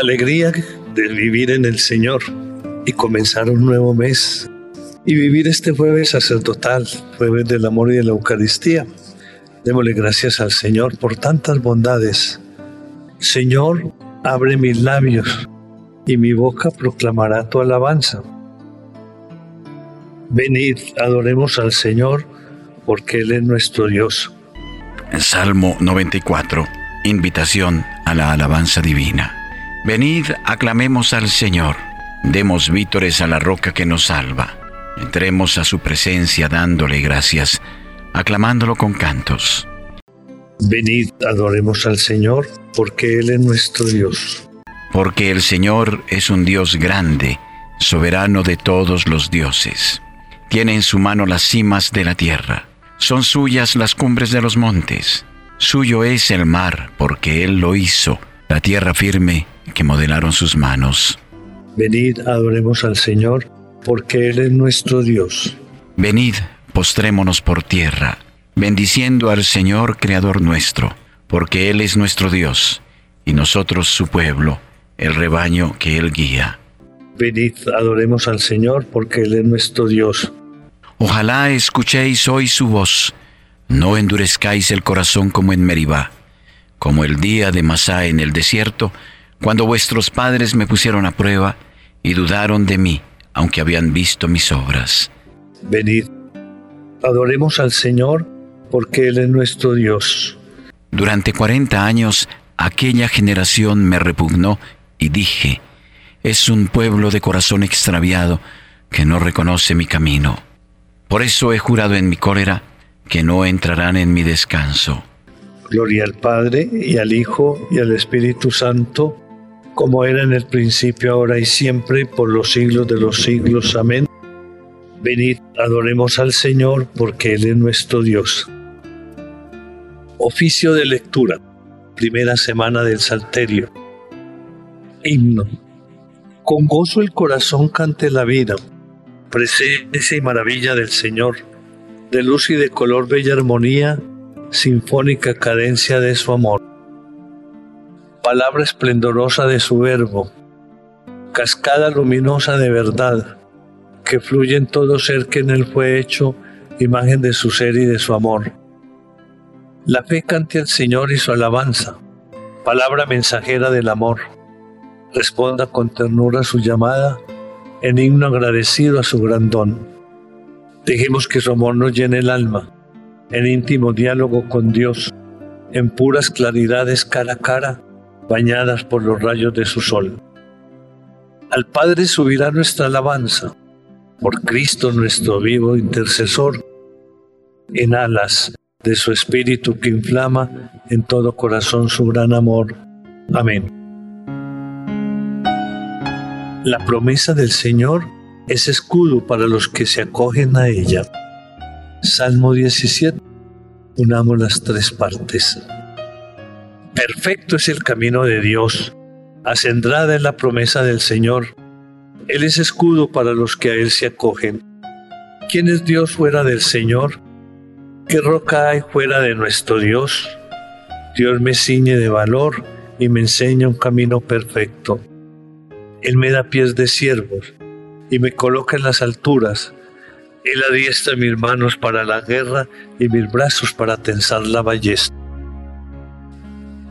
alegría de vivir en el Señor y comenzar un nuevo mes y vivir este jueves sacerdotal, jueves del amor y de la Eucaristía. Démosle gracias al Señor por tantas bondades. Señor, abre mis labios y mi boca proclamará tu alabanza. Venid, adoremos al Señor, porque Él es nuestro Dios. Salmo 94. Invitación a la alabanza divina. Venid, aclamemos al Señor. Demos vítores a la roca que nos salva. Entremos a su presencia dándole gracias, aclamándolo con cantos. Venid, adoremos al Señor, porque Él es nuestro Dios. Porque el Señor es un Dios grande, soberano de todos los dioses. Tiene en su mano las cimas de la tierra. Son suyas las cumbres de los montes. Suyo es el mar, porque Él lo hizo, la tierra firme que modelaron sus manos. Venid, adoremos al Señor, porque Él es nuestro Dios. Venid, postrémonos por tierra, bendiciendo al Señor Creador nuestro, porque Él es nuestro Dios, y nosotros su pueblo, el rebaño que Él guía. Venid, adoremos al Señor, porque Él es nuestro Dios. Ojalá escuchéis hoy su voz, no endurezcáis el corazón como en Meribá, como el día de Masá en el desierto, cuando vuestros padres me pusieron a prueba y dudaron de mí, aunque habían visto mis obras. Venid, adoremos al Señor, porque Él es nuestro Dios. Durante cuarenta años aquella generación me repugnó y dije, es un pueblo de corazón extraviado que no reconoce mi camino. Por eso he jurado en mi cólera que no entrarán en mi descanso. Gloria al Padre y al Hijo y al Espíritu Santo, como era en el principio, ahora y siempre, por los siglos de los siglos. Amén. Venid, adoremos al Señor, porque Él es nuestro Dios. Oficio de lectura, primera semana del Salterio. Himno. Con gozo el corazón cante la vida presencia y maravilla del Señor, de luz y de color bella armonía, sinfónica cadencia de su amor. Palabra esplendorosa de su verbo, cascada luminosa de verdad, que fluye en todo ser que en él fue hecho, imagen de su ser y de su amor. La fe cante al Señor y su alabanza, palabra mensajera del amor. Responda con ternura su llamada, en himno agradecido a su gran don. Dejemos que su amor nos llene el alma, en íntimo diálogo con Dios, en puras claridades cara a cara, bañadas por los rayos de su sol. Al Padre subirá nuestra alabanza, por Cristo nuestro vivo intercesor, en alas de su espíritu que inflama en todo corazón su gran amor. Amén. La promesa del Señor es escudo para los que se acogen a ella. Salmo 17. Unamos las tres partes. Perfecto es el camino de Dios. Acendrada es la promesa del Señor. Él es escudo para los que a Él se acogen. ¿Quién es Dios fuera del Señor? ¿Qué roca hay fuera de nuestro Dios? Dios me ciñe de valor y me enseña un camino perfecto. Él me da pies de siervos y me coloca en las alturas. Él adiestra mis manos para la guerra y mis brazos para tensar la ballesta.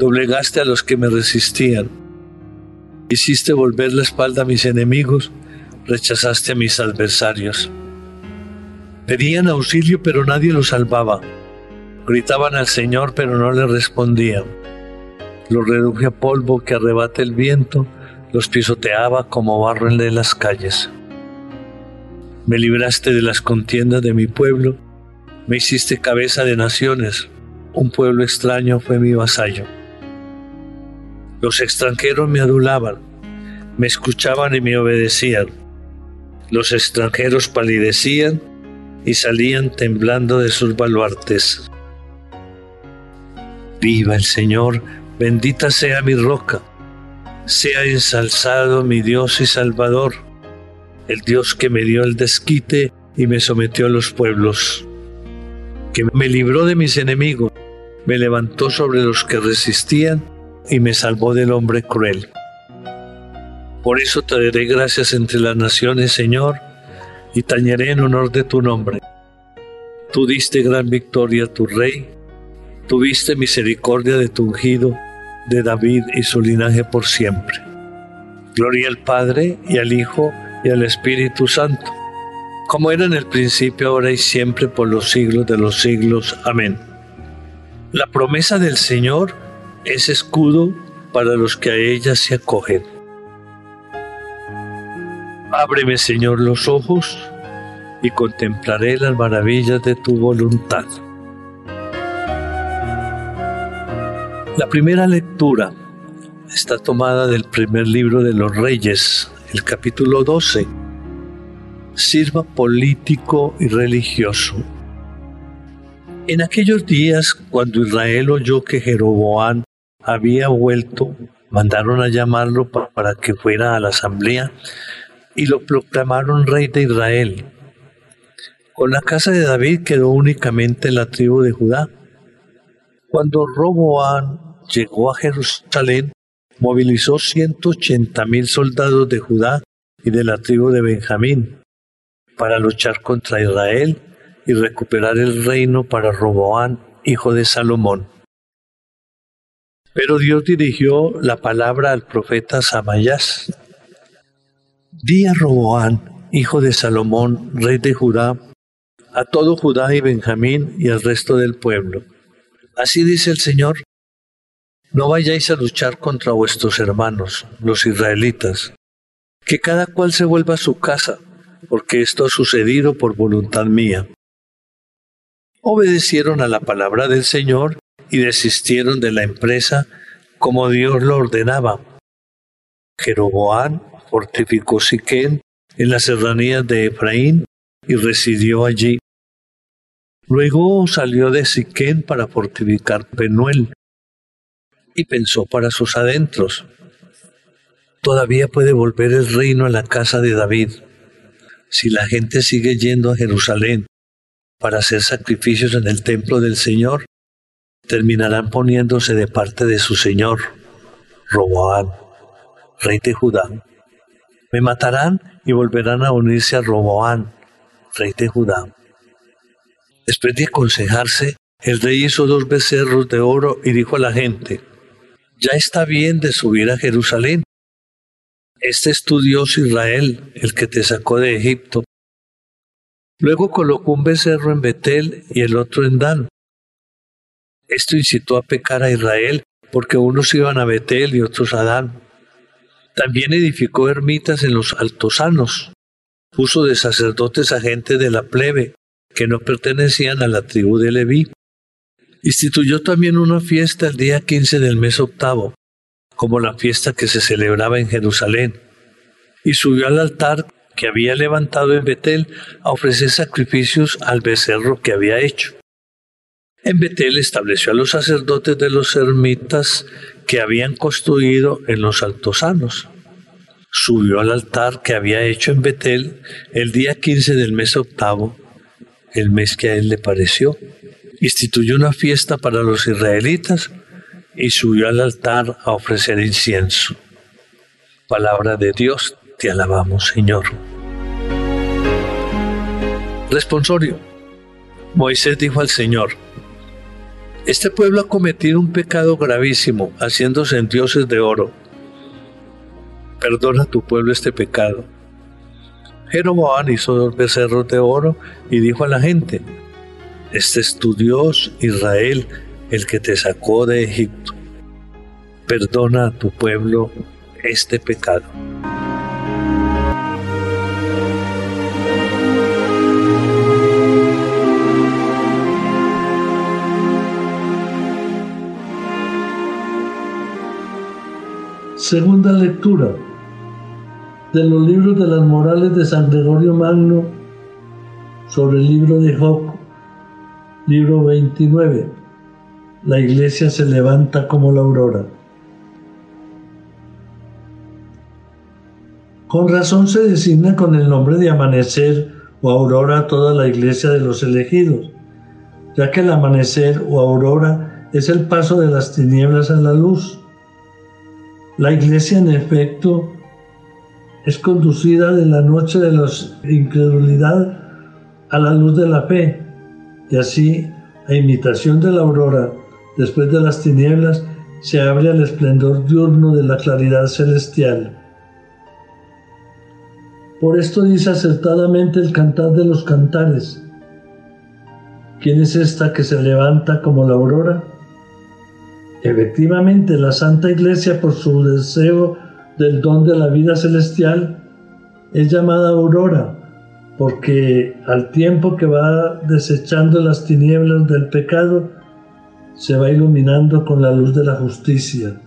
doblegaste a los que me resistían, hiciste volver la espalda a mis enemigos, rechazaste a mis adversarios. Pedían auxilio pero nadie los salvaba, gritaban al Señor pero no le respondían los reduje a polvo que arrebata el viento, los pisoteaba como barro en las calles. Me libraste de las contiendas de mi pueblo, me hiciste cabeza de naciones, un pueblo extraño fue mi vasallo. Los extranjeros me adulaban, me escuchaban y me obedecían. Los extranjeros palidecían y salían temblando de sus baluartes. Viva el Señor, bendita sea mi roca, sea ensalzado mi Dios y Salvador, el Dios que me dio el desquite y me sometió a los pueblos, que me libró de mis enemigos, me levantó sobre los que resistían y me salvó del hombre cruel. Por eso te daré gracias entre las naciones, Señor, y tañeré en honor de tu nombre. Tú diste gran victoria a tu rey, tuviste misericordia de tu ungido, de David y su linaje por siempre. Gloria al Padre y al Hijo y al Espíritu Santo, como era en el principio, ahora y siempre, por los siglos de los siglos. Amén. La promesa del Señor es escudo para los que a ella se acogen. Ábreme, Señor, los ojos y contemplaré las maravillas de tu voluntad. La primera lectura está tomada del primer libro de los Reyes, el capítulo 12. Sirva político y religioso. En aquellos días, cuando Israel oyó que Jeroboam había vuelto, mandaron a llamarlo para que fuera a la asamblea y lo proclamaron rey de Israel. Con la casa de David quedó únicamente la tribu de Judá. Cuando Roboán llegó a Jerusalén, movilizó 180 mil soldados de Judá y de la tribu de Benjamín para luchar contra Israel y recuperar el reino para Roboán, hijo de Salomón. Pero Dios dirigió la palabra al profeta Samayás. Di a Roboán, hijo de Salomón, rey de Judá, a todo Judá y Benjamín y al resto del pueblo. Así dice el Señor, no vayáis a luchar contra vuestros hermanos, los israelitas, que cada cual se vuelva a su casa, porque esto ha sucedido por voluntad mía. Obedecieron a la palabra del Señor y desistieron de la empresa como Dios lo ordenaba. Jeroboán fortificó Siquén en las serranías de Efraín y residió allí. Luego salió de Siquén para fortificar Penuel y pensó para sus adentros. Todavía puede volver el reino a la casa de David. Si la gente sigue yendo a Jerusalén para hacer sacrificios en el templo del Señor, terminarán poniéndose de parte de su señor, Roboán, rey de Judá. Me matarán y volverán a unirse a Roboán, rey de Judá. Después de aconsejarse, el rey hizo dos becerros de oro y dijo a la gente, ya está bien de subir a Jerusalén. Este es tu Dios Israel, el que te sacó de Egipto. Luego colocó un becerro en Betel y el otro en Dan. Esto incitó a pecar a Israel, porque unos iban a Betel y otros a Dan. También edificó ermitas en los altosanos. Puso de sacerdotes a gente de la plebe, que no pertenecían a la tribu de Leví. Instituyó también una fiesta el día 15 del mes octavo, como la fiesta que se celebraba en Jerusalén, y subió al altar que había levantado en Betel a ofrecer sacrificios al becerro que había hecho. En Betel estableció a los sacerdotes de los ermitas que habían construido en los altosanos. Subió al altar que había hecho en Betel el día 15 del mes octavo, el mes que a él le pareció. Instituyó una fiesta para los israelitas y subió al altar a ofrecer incienso. Palabra de Dios, te alabamos Señor. Responsorio. Moisés dijo al Señor, este pueblo ha cometido un pecado gravísimo, haciéndose en dioses de oro. Perdona a tu pueblo este pecado. Jeroboam hizo dos becerros de oro y dijo a la gente, Este es tu Dios, Israel, el que te sacó de Egipto. Perdona a tu pueblo este pecado. Segunda lectura de los libros de las morales de San Gregorio Magno sobre el libro de Job, libro 29. La iglesia se levanta como la aurora. Con razón se designa con el nombre de amanecer o aurora toda la iglesia de los elegidos, ya que el amanecer o aurora es el paso de las tinieblas a la luz la iglesia, en efecto, es conducida de la noche de la incredulidad a la luz de la fe, y así, a imitación de la aurora, después de las tinieblas, se abre al esplendor diurno de la claridad celestial. Por esto dice acertadamente el cantar de los cantares. ¿Quién es esta que se levanta como la aurora? Efectivamente, la Santa Iglesia, por su deseo del don de la vida celestial, es llamada aurora, porque al tiempo que va desechando las tinieblas del pecado, se va iluminando con la luz de la justicia.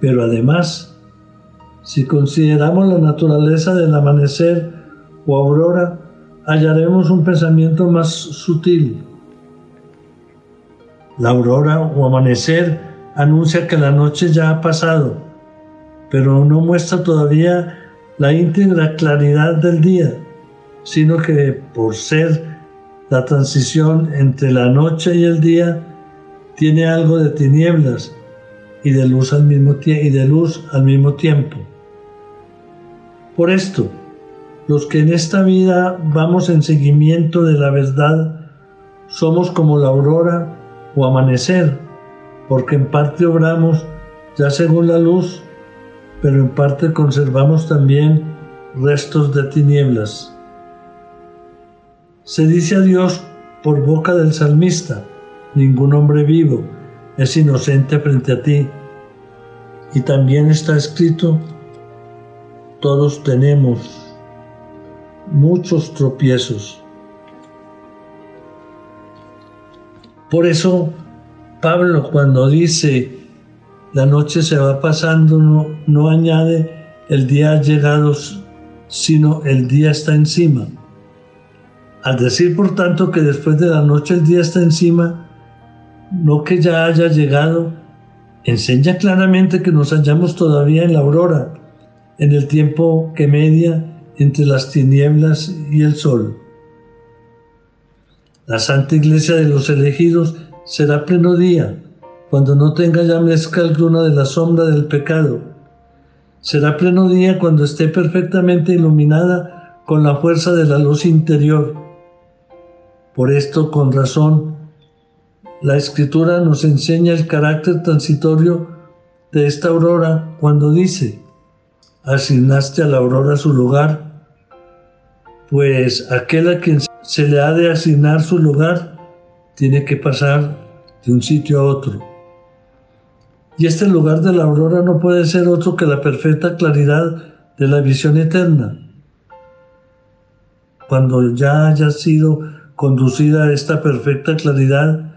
Pero además, si consideramos la naturaleza del amanecer o aurora, hallaremos un pensamiento más sutil la aurora o amanecer anuncia que la noche ya ha pasado, pero no muestra todavía la íntegra claridad del día, sino que por ser la transición entre la noche y el día, tiene algo de tinieblas y de luz al mismo, y de luz al mismo tiempo. Por esto, los que en esta vida vamos en seguimiento de la verdad, somos como la aurora o amanecer, porque en parte obramos ya según la luz, pero en parte conservamos también restos de tinieblas. Se dice a Dios por boca del salmista, ningún hombre vivo es inocente frente a ti. Y también está escrito, todos tenemos muchos tropiezos. Por eso Pablo cuando dice la noche se va pasando no, añade el día ha llegado, sino el día está encima. Al decir por tanto que después de la noche el día está encima, no que ya haya llegado, enseña claramente que nos hallamos todavía en la aurora, en el tiempo que media entre las tinieblas y el sol. La Santa Iglesia de los elegidos será pleno día, cuando no tenga ya mezcla alguna de la sombra del pecado. Será pleno día cuando esté perfectamente iluminada con la fuerza de la luz interior. Por esto, con razón, la Escritura nos enseña el carácter transitorio de esta aurora cuando dice, asignaste a la aurora su lugar, pues aquel a quien se le ha de asignar su lugar, tiene que pasar de un sitio a otro. Y este lugar de la aurora no puede ser otro que la perfecta claridad de la visión eterna. Cuando ya haya sido conducida a esta perfecta claridad,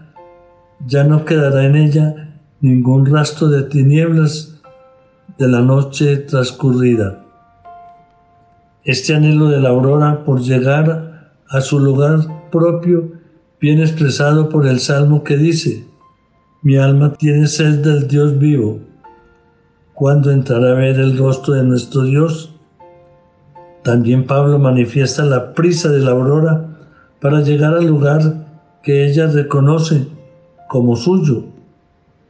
ya no quedará en ella ningún rastro de tinieblas de la noche transcurrida. Este anhelo de la aurora por llegar a su lugar propio, bien expresado por el Salmo que dice, mi alma tiene sed del Dios vivo. ¿Cuándo entrará a ver el rostro de nuestro Dios? También Pablo manifiesta la prisa de la aurora para llegar al lugar que ella reconoce como suyo,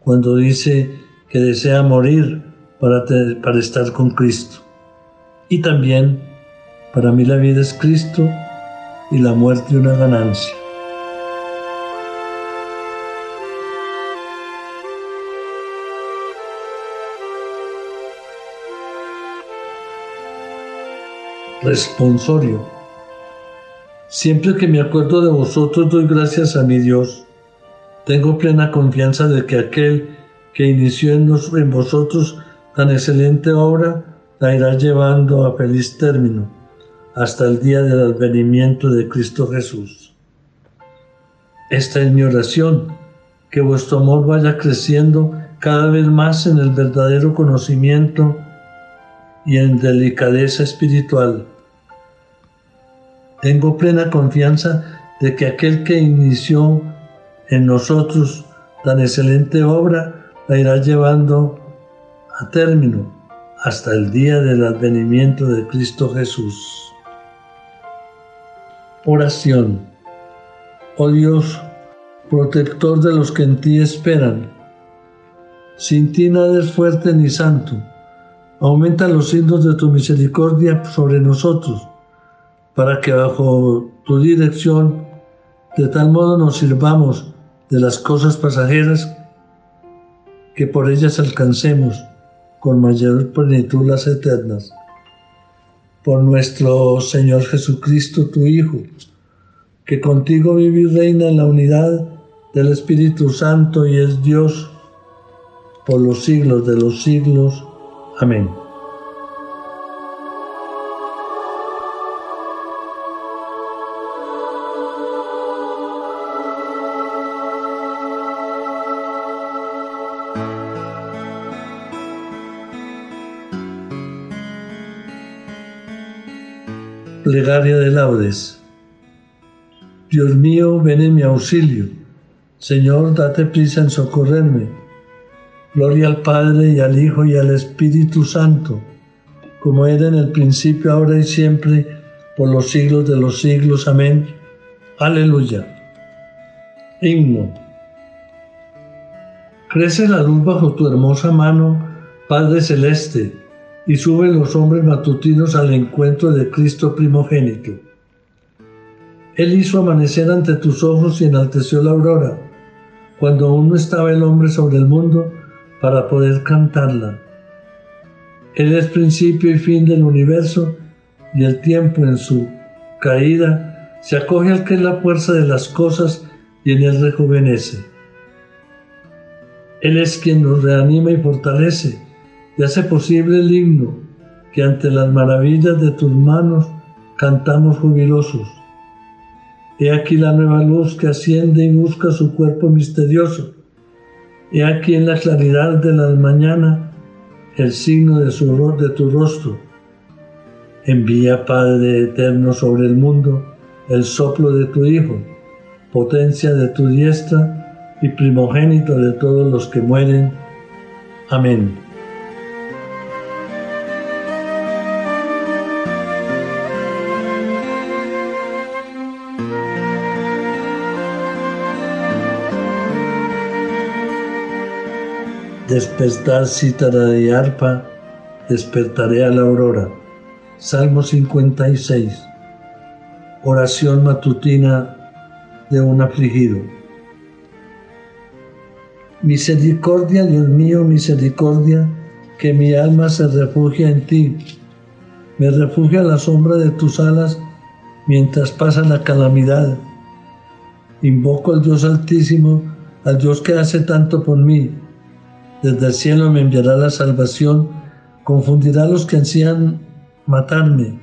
cuando dice que desea morir para, para estar con Cristo. Y también, para mí la vida es Cristo y la muerte una ganancia. Responsorio. Siempre que me acuerdo de vosotros doy gracias a mi Dios. Tengo plena confianza de que aquel que inició en, en vosotros tan excelente obra la irá llevando a feliz término hasta el día del advenimiento de Cristo Jesús. Esta es mi oración, que vuestro amor vaya creciendo cada vez más en el verdadero conocimiento y en delicadeza espiritual. Tengo plena confianza de que aquel que inició en nosotros tan excelente obra la irá llevando a término hasta el día del advenimiento de Cristo Jesús. Oración. Oh Dios, protector de los que en ti esperan, sin ti nada es fuerte ni santo. Aumenta los signos de tu misericordia sobre nosotros, para que bajo tu dirección de tal modo nos sirvamos de las cosas pasajeras que por ellas alcancemos con mayor plenitud las eternas. Por nuestro Señor Jesucristo, tu Hijo, que contigo vive y reina en la unidad del Espíritu Santo y es Dios por los siglos de los siglos. Amén. Plegaria de laudes. Dios mío, ven en mi auxilio. Señor, date prisa en socorrerme. Gloria al Padre y al Hijo y al Espíritu Santo, como era en el principio, ahora y siempre, por los siglos de los siglos. Amén. Aleluya. Himno. Crece la luz bajo tu hermosa mano, Padre Celeste, y suben los hombres matutinos al encuentro de Cristo primogénito. Él hizo amanecer ante tus ojos y enalteció la aurora, cuando aún no estaba el hombre sobre el mundo, para poder cantarla. Él es principio y fin del universo y el tiempo en su caída se acoge al que es la fuerza de las cosas y en él rejuvenece. Él es quien nos reanima y fortalece y hace posible el himno que ante las maravillas de tus manos cantamos jubilosos. He aquí la nueva luz que asciende y busca su cuerpo misterioso He aquí en la claridad de la mañana el signo de, su, de tu rostro. Envía, Padre eterno, sobre el mundo el soplo de tu Hijo, potencia de tu diestra y primogénito de todos los que mueren. Amén. Despertar cítara y arpa, despertaré a la aurora. Salmo 56. Oración matutina de un afligido. Misericordia, Dios mío, misericordia, que mi alma se refugia en ti. Me refugia a la sombra de tus alas mientras pasa la calamidad. Invoco al Dios Altísimo, al Dios que hace tanto por mí desde el cielo me enviará la salvación, confundirá a los que ansían matarme,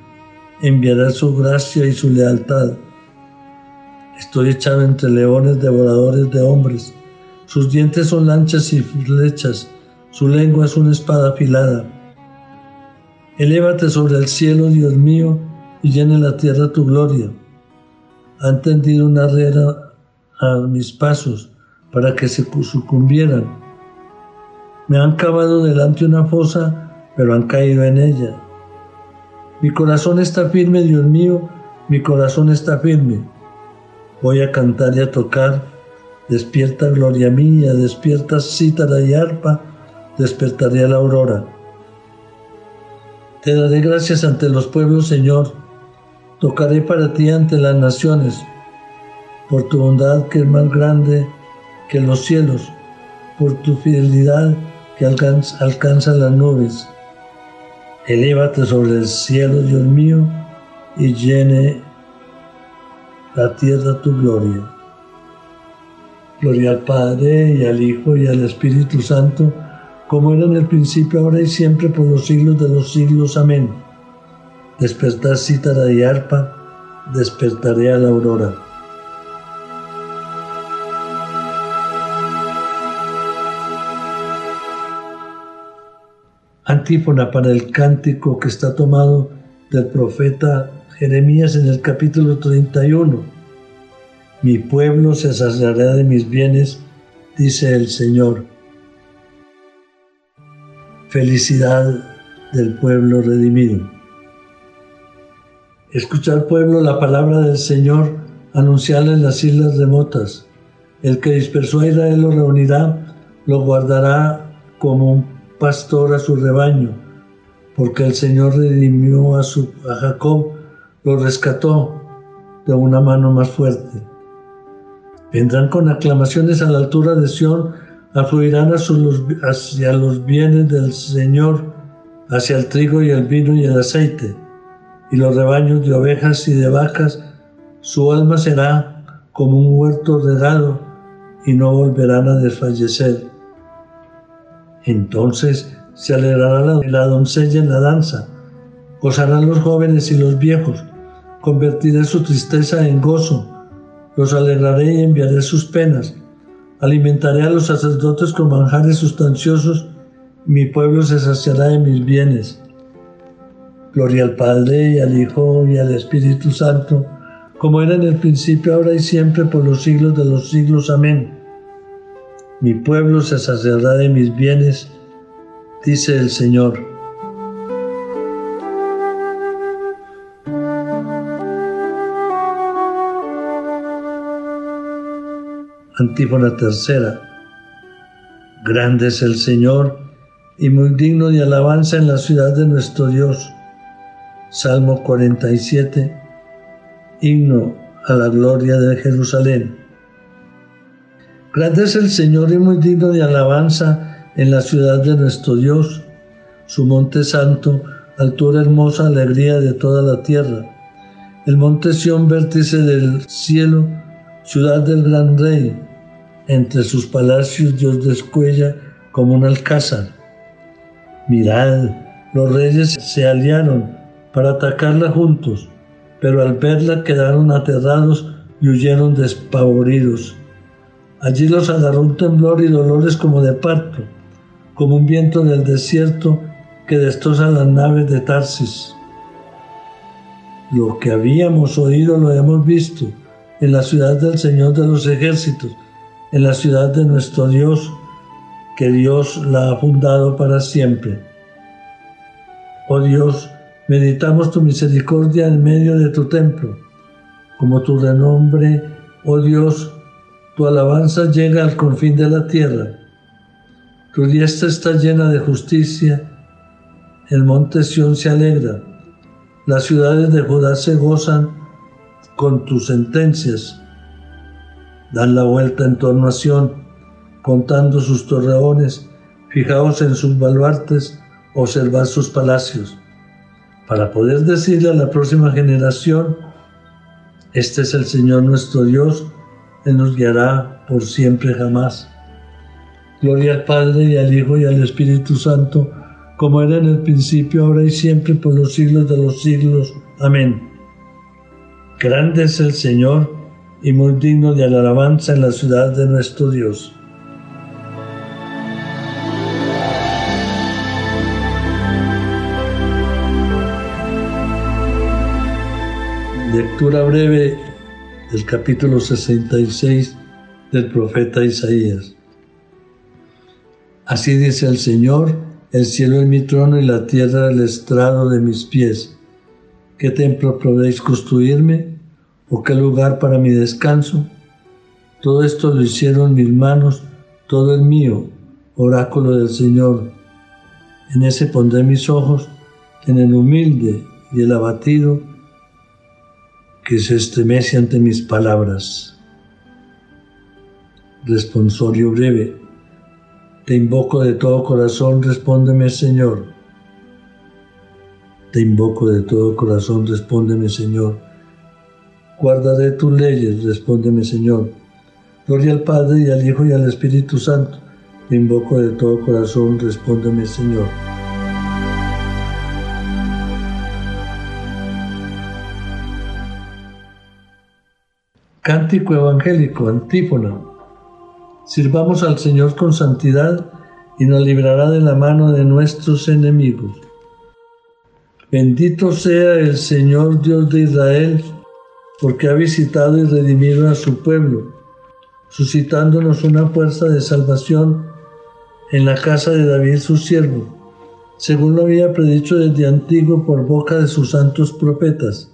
enviará su gracia y su lealtad. Estoy echado entre leones devoradores de hombres. Sus dientes son lanchas y flechas, su lengua es una espada afilada. Elévate sobre el cielo, Dios mío, y llene la tierra tu gloria. Han tendido una herrera a mis pasos para que se sucumbieran me han cavado delante una fosa, pero han caído en ella. Mi corazón está firme, Dios mío, mi corazón está firme. Voy a cantar y a tocar. Despierta gloria mía, despierta cítara y arpa, despertaré a la aurora. Te daré gracias ante los pueblos, Señor. Tocaré para ti ante las naciones, por tu bondad que es más grande que los cielos, por tu fidelidad que alcanza, las nubes. Elévate sobre el cielo, Dios mío, y llene la tierra tu gloria. Gloria al Padre y al Hijo y al Espíritu Santo, como era en el principio, ahora y siempre, por los siglos de los siglos. Amén. Despertar cítara y arpa, despertaré a la aurora. Antífona para el cántico que está tomado del profeta Jeremías en el capítulo 31. Mi pueblo se saciará de mis bienes, dice el Señor. Felicidad del pueblo redimido. Escuchar pueblo la palabra del Señor, anunciarla en las islas remotas. El que dispersó a Israel lo reunirá, lo guardará como un pastor a su rebaño, porque el Señor redimió a, su, a Jacob, lo rescató de una mano más fuerte. Vendrán con aclamaciones a la altura de Sión, afluirán hacia los bienes del Señor, hacia el trigo y el vino y el aceite, y los rebaños de ovejas y de vacas, su alma será como un huerto regado, y no volverán a desfallecer. Entonces se alegrará la, doncella en la danza, gozarán los jóvenes y los viejos, convertiré su tristeza en gozo, los alegraré y enviaré sus penas, alimentaré a los sacerdotes con manjares sustanciosos, mi pueblo se saciará de mis bienes. Gloria al Padre y al Hijo y al Espíritu Santo, como era en el principio, ahora y siempre, por los siglos de los siglos. Amén. Mi pueblo se saciará de mis bienes, dice el Señor. Antífona tercera. Grande es el Señor y muy digno de alabanza en la ciudad de nuestro Dios. Salmo 47. Himno a la gloria de Jerusalén. Grande es el Señor y muy digno de alabanza en la ciudad de nuestro Dios, su monte santo, altura hermosa, alegría de toda la tierra. El monte Sión, vértice del cielo, ciudad del gran rey. Entre sus palacios Dios descuella como un alcázar. Mirad, los reyes se aliaron para atacarla juntos, pero al verla quedaron aterrados y huyeron despavoridos. Allí los agarró un temblor y dolores como de parto, como un viento del desierto que destroza las naves de Tarsis. Lo que habíamos oído lo hemos visto en la ciudad del Señor de los ejércitos, en la ciudad de nuestro Dios, que Dios la ha fundado para siempre. Oh Dios, meditamos tu misericordia en medio de tu templo, como tu renombre, oh Dios, tu alabanza llega al confín de la tierra. Tu diestra está llena de justicia. El monte Sión se alegra. Las ciudades de Judá se gozan con tus sentencias. Dan la vuelta en torno a Sión, contando sus torreones, fijaos en sus baluartes, observad sus palacios, para poder decirle a la próxima generación, este es el Señor nuestro Dios, él nos guiará por siempre jamás. Gloria al Padre y al Hijo y al Espíritu Santo, como era en el principio, ahora y siempre, por los siglos de los siglos. Amén. Grande es el Señor y muy digno de alabanza en la ciudad de nuestro Dios. Lectura breve del capítulo 66 del profeta Isaías. Así dice el Señor, el cielo es mi trono y la tierra el estrado de mis pies. ¿Qué templo podéis construirme? ¿O qué lugar para mi descanso? Todo esto lo hicieron mis manos, todo es mío, oráculo del Señor. En ese pondré mis ojos, en el humilde y el abatido, que se estremece ante mis palabras. Responsorio breve. Te invoco de todo corazón, respóndeme Señor. Te invoco de todo corazón, respóndeme Señor. Guardaré tus leyes, respóndeme Señor. Gloria al Padre y al Hijo y al Espíritu Santo. Te invoco de todo corazón, respóndeme Señor. Cántico evangélico, antífona. Sirvamos al Señor con santidad y nos librará de la mano de nuestros enemigos. Bendito sea el Señor Dios de Israel, porque ha visitado y redimido a su pueblo, suscitándonos una fuerza de salvación en la casa de David su siervo, según lo había predicho desde antiguo por boca de sus santos profetas.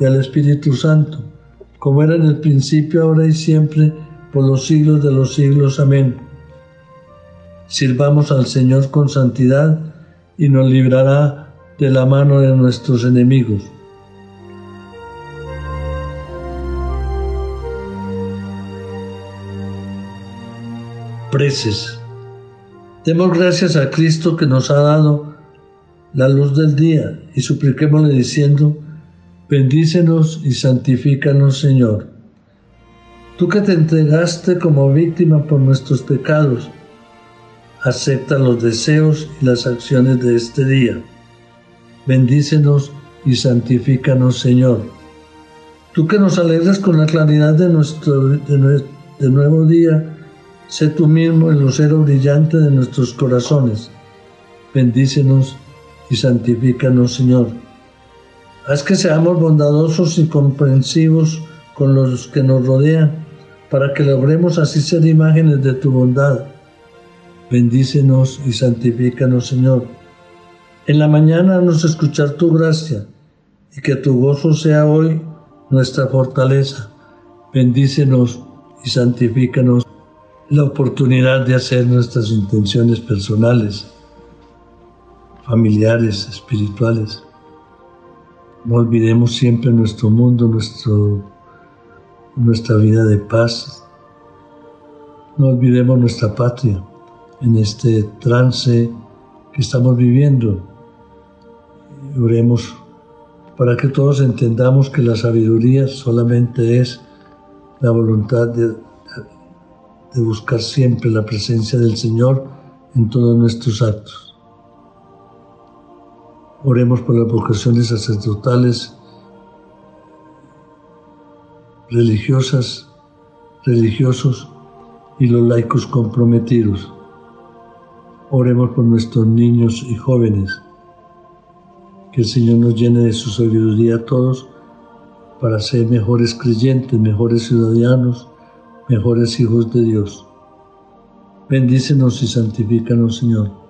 y al Espíritu Santo, como era en el principio, ahora y siempre, por los siglos de los siglos. Amén. Sirvamos al Señor con santidad y nos librará de la mano de nuestros enemigos. Preces. Demos gracias a Cristo que nos ha dado la luz del día y supliquémosle diciendo, bendícenos y santifícanos Señor. Tú que te entregaste como víctima por nuestros pecados, acepta los deseos y las acciones de este día. Bendícenos y santifícanos Señor. Tú que nos alegras con la claridad de nuestro de nuevo día, sé tú mismo el lucero brillante de nuestros corazones. Bendícenos y santifícanos, Señor. Haz que seamos bondadosos y comprensivos con los que nos rodean, para que logremos así ser imágenes de tu bondad. Bendícenos y santifícanos, Señor. En la mañana nos escuchar tu gracia y que tu gozo sea hoy nuestra fortaleza. Bendícenos y santifícanos la oportunidad de hacer nuestras intenciones personales familiares, espirituales. No olvidemos siempre nuestro mundo, nuestro, nuestra vida de paz. No olvidemos nuestra patria en este trance que estamos viviendo. Oremos para que todos entendamos que la sabiduría solamente es la voluntad de, de buscar siempre la presencia del Señor en todos nuestros actos. Oremos por las vocaciones sacerdotales, religiosas, religiosos y los laicos comprometidos. Oremos por nuestros niños y jóvenes. Que el Señor nos llene de su sabiduría a todos para ser mejores creyentes, mejores ciudadanos, mejores hijos de Dios. Bendícenos y santifícanos, Señor.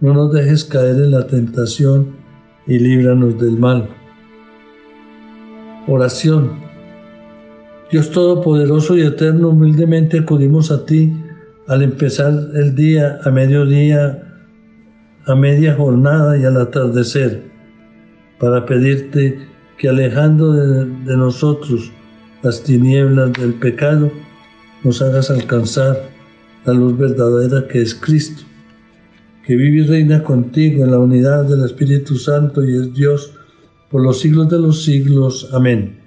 no nos dejes caer en la tentación y líbranos del mal. Oración. Dios Todopoderoso y Eterno, humildemente acudimos a ti al empezar el día, a mediodía, a media jornada y al atardecer, para pedirte que alejando de, de nosotros las tinieblas del pecado, nos hagas alcanzar la luz verdadera que es Cristo que vive y reina contigo en la unidad del Espíritu Santo y es Dios por los siglos de los siglos. Amén.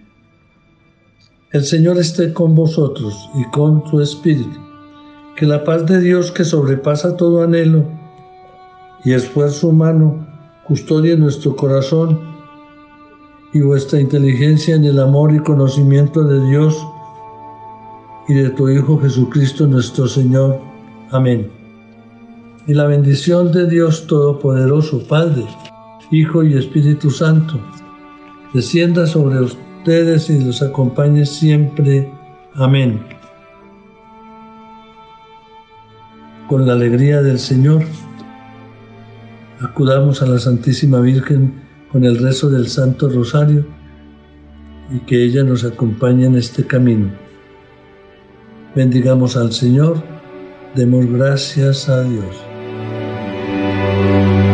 El Señor esté con vosotros y con tu Espíritu. Que la paz de Dios que sobrepasa todo anhelo y esfuerzo humano custodie nuestro corazón y vuestra inteligencia en el amor y conocimiento de Dios y de tu Hijo Jesucristo nuestro Señor. Amén. Y la bendición de Dios Todopoderoso, Padre, Hijo y Espíritu Santo, descienda sobre ustedes y los acompañe siempre. Amén. Con la alegría del Señor, acudamos a la Santísima Virgen con el rezo del Santo Rosario y que ella nos acompañe en este camino. Bendigamos al Señor, demos gracias a Dios. Thank you.